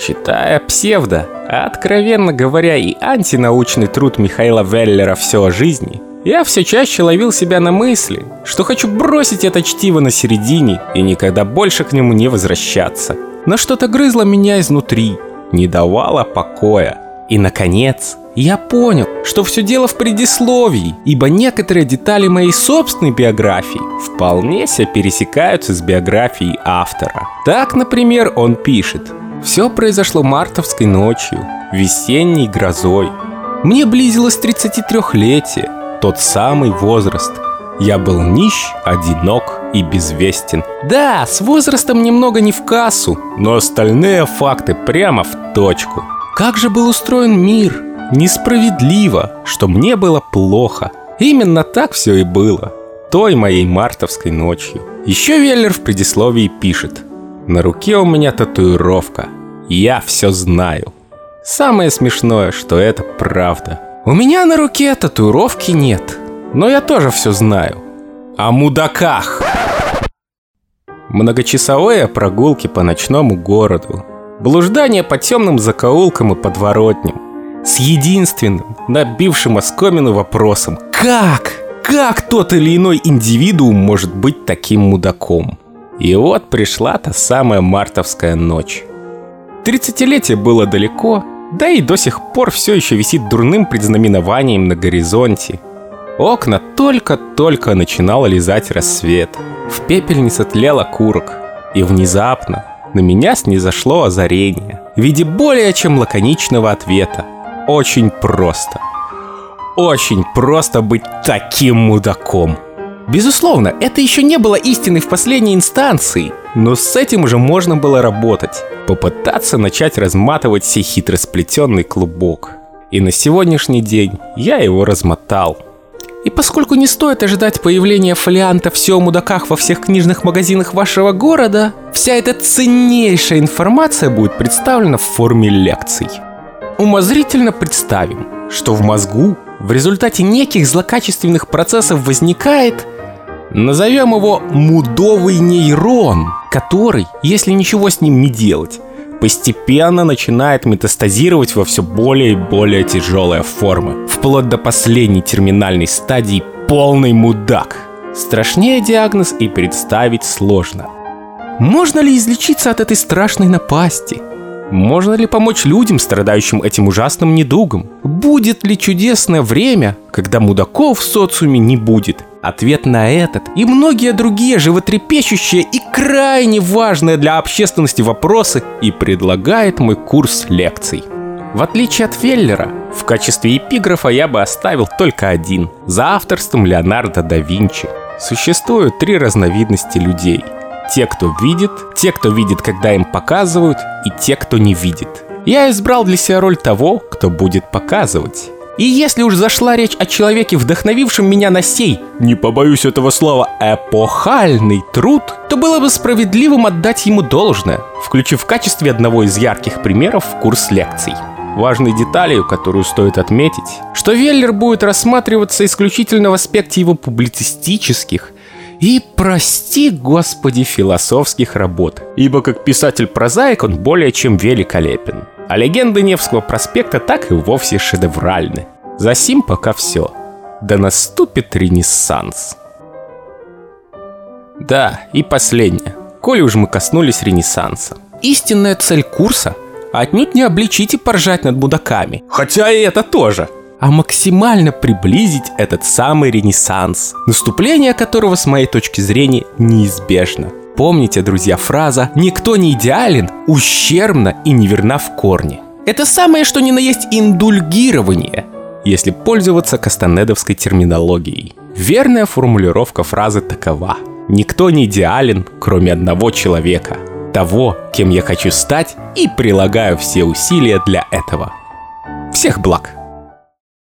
Читая псевдо, а откровенно говоря и антинаучный труд Михаила Веллера «Все о жизни», я все чаще ловил себя на мысли, что хочу бросить это чтиво на середине и никогда больше к нему не возвращаться. Но что-то грызло меня изнутри, не давало покоя. И, наконец, я понял, что все дело в предисловии, ибо некоторые детали моей собственной биографии вполне себе пересекаются с биографией автора. Так, например, он пишет «Все произошло мартовской ночью, весенней грозой. Мне близилось 33-летие, тот самый возраст. Я был нищ, одинок и безвестен. Да, с возрастом немного не в кассу, но остальные факты прямо в точку. Как же был устроен мир, Несправедливо, что мне было плохо. Именно так все и было. Той моей мартовской ночью. Еще Веллер в предисловии пишет. На руке у меня татуировка. Я все знаю. Самое смешное, что это правда. У меня на руке татуировки нет. Но я тоже все знаю. О мудаках. Многочасовые прогулки по ночному городу. Блуждание по темным закоулкам и подворотням с единственным, набившим оскомину вопросом «Как? Как тот или иной индивидуум может быть таким мудаком?» И вот пришла та самая мартовская ночь. Тридцатилетие было далеко, да и до сих пор все еще висит дурным предзнаменованием на горизонте. Окна только-только начинало лизать рассвет. В пепельнице тлел окурок. И внезапно на меня снизошло озарение в виде более чем лаконичного ответа очень просто. Очень просто быть таким мудаком. Безусловно, это еще не было истиной в последней инстанции, но с этим уже можно было работать. Попытаться начать разматывать сей хитросплетенный клубок. И на сегодняшний день я его размотал. И поскольку не стоит ожидать появления фолианта «Все о мудаках» во всех книжных магазинах вашего города, вся эта ценнейшая информация будет представлена в форме лекций умозрительно представим, что в мозгу в результате неких злокачественных процессов возникает, назовем его мудовый нейрон, который, если ничего с ним не делать, постепенно начинает метастазировать во все более и более тяжелые формы, вплоть до последней терминальной стадии полный мудак. Страшнее диагноз и представить сложно. Можно ли излечиться от этой страшной напасти? Можно ли помочь людям, страдающим этим ужасным недугом? Будет ли чудесное время, когда мудаков в социуме не будет? Ответ на этот и многие другие животрепещущие и крайне важные для общественности вопросы и предлагает мой курс лекций. В отличие от Феллера, в качестве эпиграфа я бы оставил только один, за авторством Леонардо да Винчи. Существуют три разновидности людей – те, кто видит, те, кто видит, когда им показывают, и те, кто не видит. Я избрал для себя роль того, кто будет показывать. И если уж зашла речь о человеке, вдохновившем меня на сей, не побоюсь этого слова, эпохальный труд, то было бы справедливым отдать ему должное, включив в качестве одного из ярких примеров курс лекций. Важной деталью, которую стоит отметить, что Веллер будет рассматриваться исключительно в аспекте его публицистических и, прости господи, философских работ, ибо как писатель-прозаик он более чем великолепен. А легенды Невского проспекта так и вовсе шедевральны. За сим пока все. Да наступит ренессанс. Да, и последнее. Коли уж мы коснулись ренессанса. Истинная цель курса – отнюдь не обличить и поржать над мудаками. Хотя и это тоже – а максимально приблизить этот самый ренессанс, наступление которого с моей точки зрения неизбежно. Помните, друзья, фраза «Никто не идеален, ущербно и неверна в корне». Это самое, что ни на есть индульгирование, если пользоваться кастанедовской терминологией. Верная формулировка фразы такова. Никто не идеален, кроме одного человека. Того, кем я хочу стать и прилагаю все усилия для этого. Всех благ!